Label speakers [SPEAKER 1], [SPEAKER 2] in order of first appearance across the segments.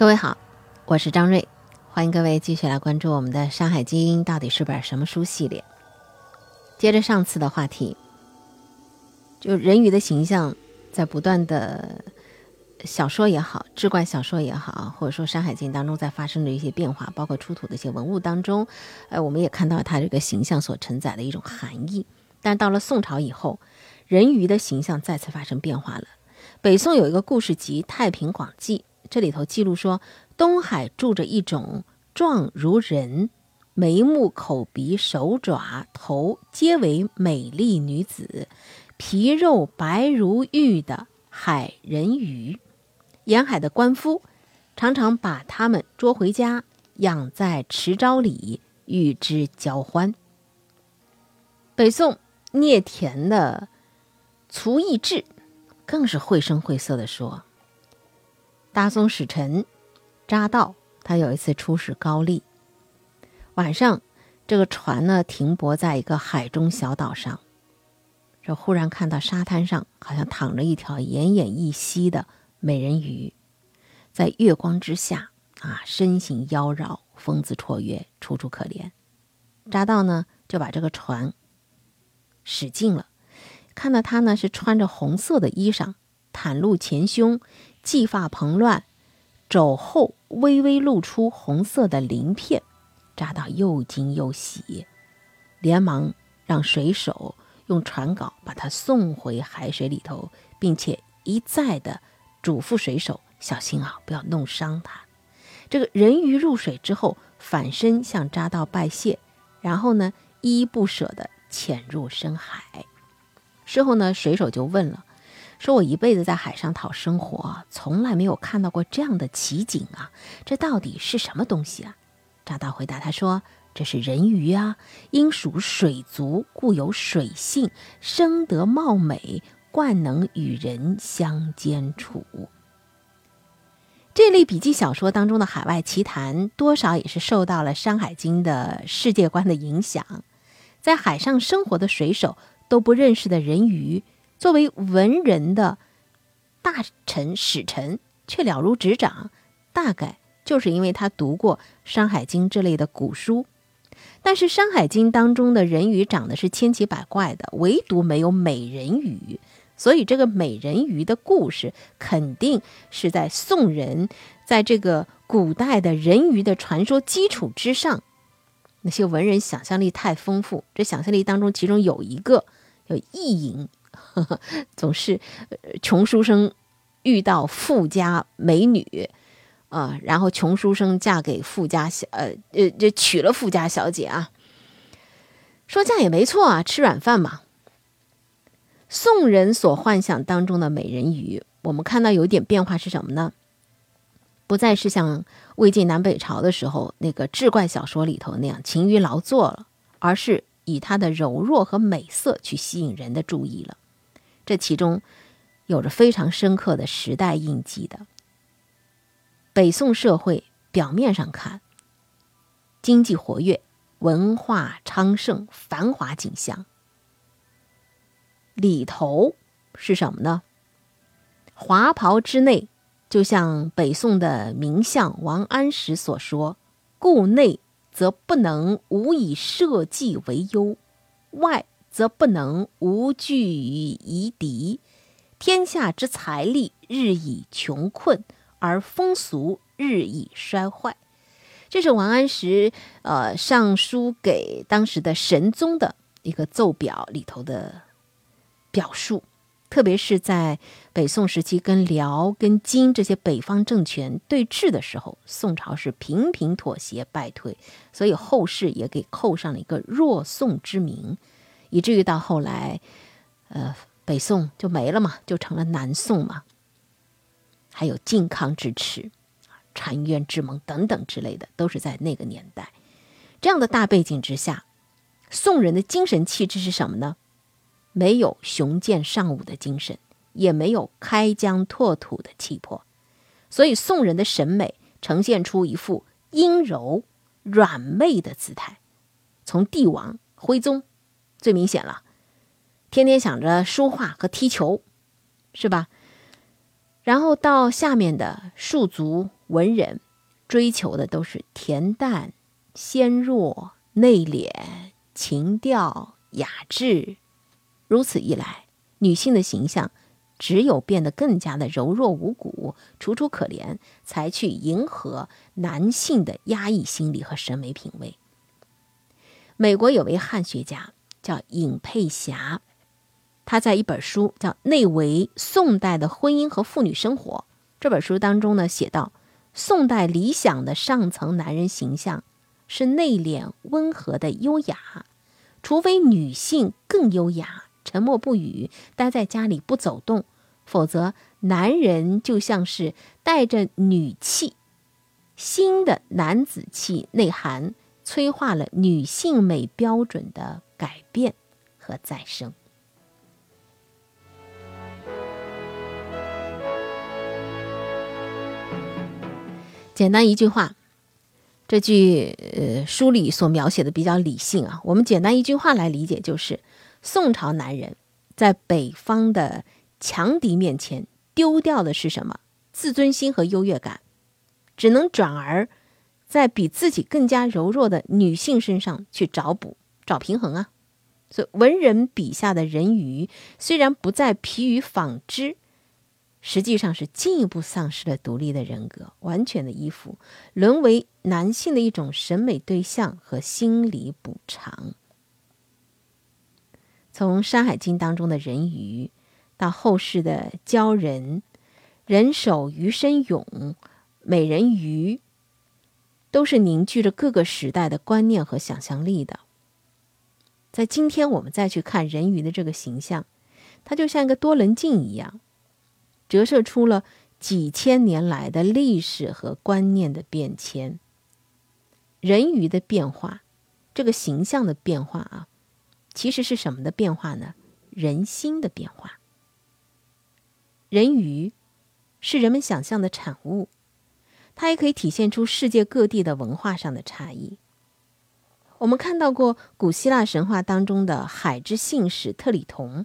[SPEAKER 1] 各位好，我是张瑞，欢迎各位继续来关注我们的《山海经》到底是本什么书系列。接着上次的话题，就人鱼的形象在不断的小说也好，志怪小说也好，或者说《山海经》当中在发生的一些变化，包括出土的一些文物当中，呃，我们也看到它这个形象所承载的一种含义。但到了宋朝以后，人鱼的形象再次发生变化了。北宋有一个故事集《太平广记》。这里头记录说，东海住着一种状如人、眉目、口鼻、手爪、头皆为美丽女子，皮肉白如玉的海人鱼。沿海的官夫常常把他们捉回家，养在池沼里，与之交欢。北宋聂田的《厨艺志》更是绘声绘色的说。大宋使臣扎道，他有一次出使高丽，晚上，这个船呢停泊在一个海中小岛上，这忽然看到沙滩上好像躺着一条奄奄一息的美人鱼，在月光之下啊，身形妖娆，风姿绰约，楚楚可怜。扎道呢就把这个船驶近了，看到他呢是穿着红色的衣裳，袒露前胸。髻发蓬乱，肘后微微露出红色的鳞片，扎到又惊又喜，连忙让水手用船篙把它送回海水里头，并且一再的嘱咐水手小心啊，不要弄伤它。这个人鱼入水之后，反身向扎道拜谢，然后呢，依依不舍的潜入深海。事后呢，水手就问了。说我一辈子在海上讨生活，从来没有看到过这样的奇景啊！这到底是什么东西啊？扎道回答他说：“这是人鱼啊，因属水族，故有水性，生得貌美，惯能与人相间处。”这类笔记小说当中的海外奇谈，多少也是受到了《山海经》的世界观的影响。在海上生活的水手都不认识的人鱼。作为文人的大臣使臣，却了如指掌，大概就是因为他读过《山海经》这类的古书。但是，《山海经》当中的人鱼长得是千奇百怪的，唯独没有美人鱼。所以，这个美人鱼的故事肯定是在宋人在这个古代的人鱼的传说基础之上。那些文人想象力太丰富，这想象力当中，其中有一个有意淫。总是穷书生遇到富家美女啊，然后穷书生嫁给富家小呃呃，就娶了富家小姐啊。说嫁也没错啊，吃软饭嘛。宋人所幻想当中的美人鱼，我们看到有点变化是什么呢？不再是像魏晋南北朝的时候那个志怪小说里头那样勤于劳作了，而是以她的柔弱和美色去吸引人的注意了。这其中有着非常深刻的时代印记的。北宋社会表面上看，经济活跃，文化昌盛，繁华景象，里头是什么呢？华袍之内，就像北宋的名相王安石所说：“故内则不能无以社稷为忧，外。”则不能无惧于夷狄，天下之财力日益穷困，而风俗日益衰坏。这是王安石呃上书给当时的神宗的一个奏表里头的表述。特别是在北宋时期跟辽、跟金这些北方政权对峙的时候，宋朝是频频妥协败退，所以后世也给扣上了一个弱宋之名。以至于到后来，呃，北宋就没了嘛，就成了南宋嘛。还有靖康之耻、澶渊之盟等等之类的，都是在那个年代。这样的大背景之下，宋人的精神气质是什么呢？没有雄健尚武的精神，也没有开疆拓土的气魄，所以宋人的审美呈现出一副阴柔软媚的姿态。从帝王、徽宗。最明显了，天天想着书画和踢球，是吧？然后到下面的庶族、文人追求的都是恬淡、纤弱、内敛、情调、雅致。如此一来，女性的形象只有变得更加的柔弱无骨、楚楚可怜，才去迎合男性的压抑心理和审美品味。美国有位汉学家叫尹佩霞，他在一本书叫《内为宋代的婚姻和妇女生活》这本书当中呢，写到宋代理想的上层男人形象是内敛温和的优雅，除非女性更优雅，沉默不语，待在家里不走动，否则男人就像是带着女气，新的男子气内涵。催化了女性美标准的改变和再生。简单一句话，这句呃书里所描写的比较理性啊。我们简单一句话来理解，就是宋朝男人在北方的强敌面前丢掉的是什么？自尊心和优越感，只能转而。在比自己更加柔弱的女性身上去找补、找平衡啊！所以文人笔下的人鱼虽然不再疲于纺织，实际上是进一步丧失了独立的人格，完全的依附，沦为男性的一种审美对象和心理补偿。从《山海经》当中的人鱼，到后世的鲛人、人首鱼身俑、美人鱼。都是凝聚着各个时代的观念和想象力的。在今天，我们再去看人鱼的这个形象，它就像一个多棱镜一样，折射出了几千年来的历史和观念的变迁。人鱼的变化，这个形象的变化啊，其实是什么的变化呢？人心的变化。人鱼是人们想象的产物。它也可以体现出世界各地的文化上的差异。我们看到过古希腊神话当中的海之信使特里同，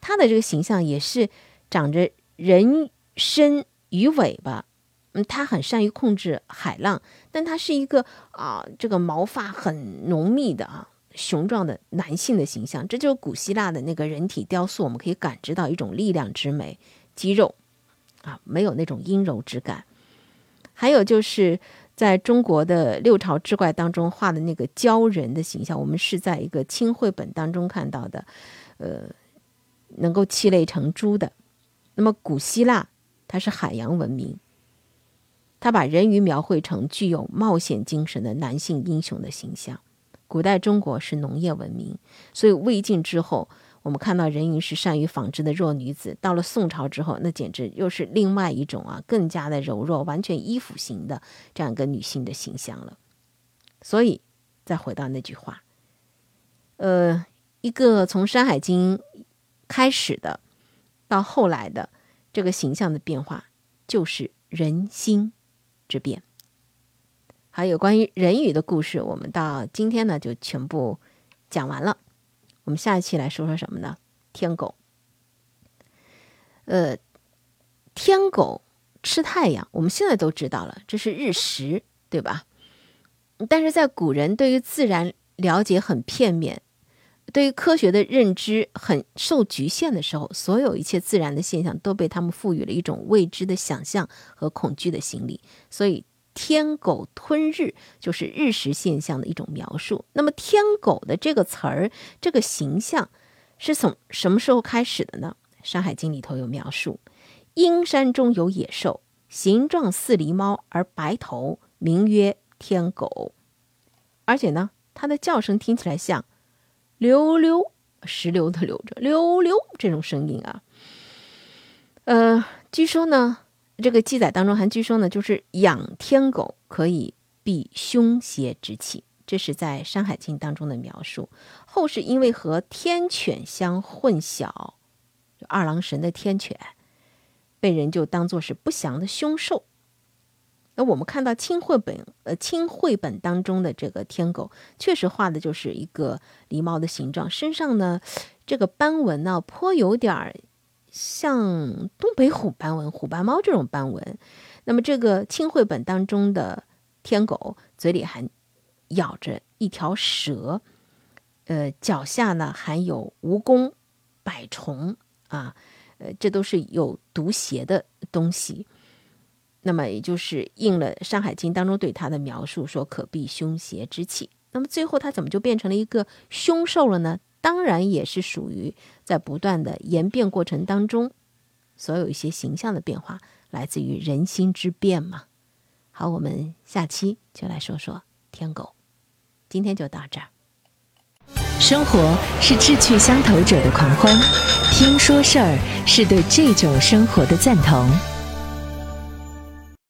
[SPEAKER 1] 他的这个形象也是长着人身鱼尾巴，嗯，他很善于控制海浪，但他是一个啊，这个毛发很浓密的啊，雄壮的男性的形象。这就是古希腊的那个人体雕塑，我们可以感知到一种力量之美，肌肉啊，没有那种阴柔之感。还有就是在中国的六朝志怪当中画的那个鲛人的形象，我们是在一个清绘本当中看到的，呃，能够泣泪成珠的。那么古希腊它是海洋文明，它把人鱼描绘成具有冒险精神的男性英雄的形象。古代中国是农业文明，所以魏晋之后。我们看到人鱼是善于纺织的弱女子，到了宋朝之后，那简直又是另外一种啊，更加的柔弱、完全依附型的这样一个女性的形象了。所以，再回到那句话，呃，一个从《山海经》开始的，到后来的这个形象的变化，就是人心之变。还有关于人鱼的故事，我们到今天呢就全部讲完了。我们下一期来说说什么呢？天狗。呃，天狗吃太阳，我们现在都知道了，这是日食，对吧？但是在古人对于自然了解很片面，对于科学的认知很受局限的时候，所有一切自然的现象都被他们赋予了一种未知的想象和恐惧的心理，所以。天狗吞日就是日食现象的一种描述。那么，天狗的这个词儿、这个形象是从什么时候开始的呢？《山海经》里头有描述：阴山中有野兽，形状似狸猫，而白头，名曰天狗。而且呢，它的叫声听起来像溜溜石榴的流着溜溜这种声音啊。呃，据说呢。这个记载当中还据说呢，就是养天狗可以避凶邪之气，这是在《山海经》当中的描述。后世因为和天犬相混淆，二郎神的天犬被人就当做是不祥的凶兽。那我们看到清绘本，呃，清绘本当中的这个天狗，确实画的就是一个狸猫的形状，身上呢，这个斑纹呢，颇有点儿。像东北虎斑纹、虎斑猫这种斑纹，那么这个清绘本当中的天狗嘴里还咬着一条蛇，呃，脚下呢还有蜈蚣、百虫啊，呃，这都是有毒邪的东西。那么也就是应了《山海经》当中对它的描述，说可避凶邪之气。那么最后它怎么就变成了一个凶兽了呢？当然也是属于在不断的演变过程当中，所有一些形象的变化，来自于人心之变嘛。好，我们下期就来说说天狗。今天就到这儿。
[SPEAKER 2] 生活是志趣相投者的狂欢，听说事儿是对这种生活的赞同。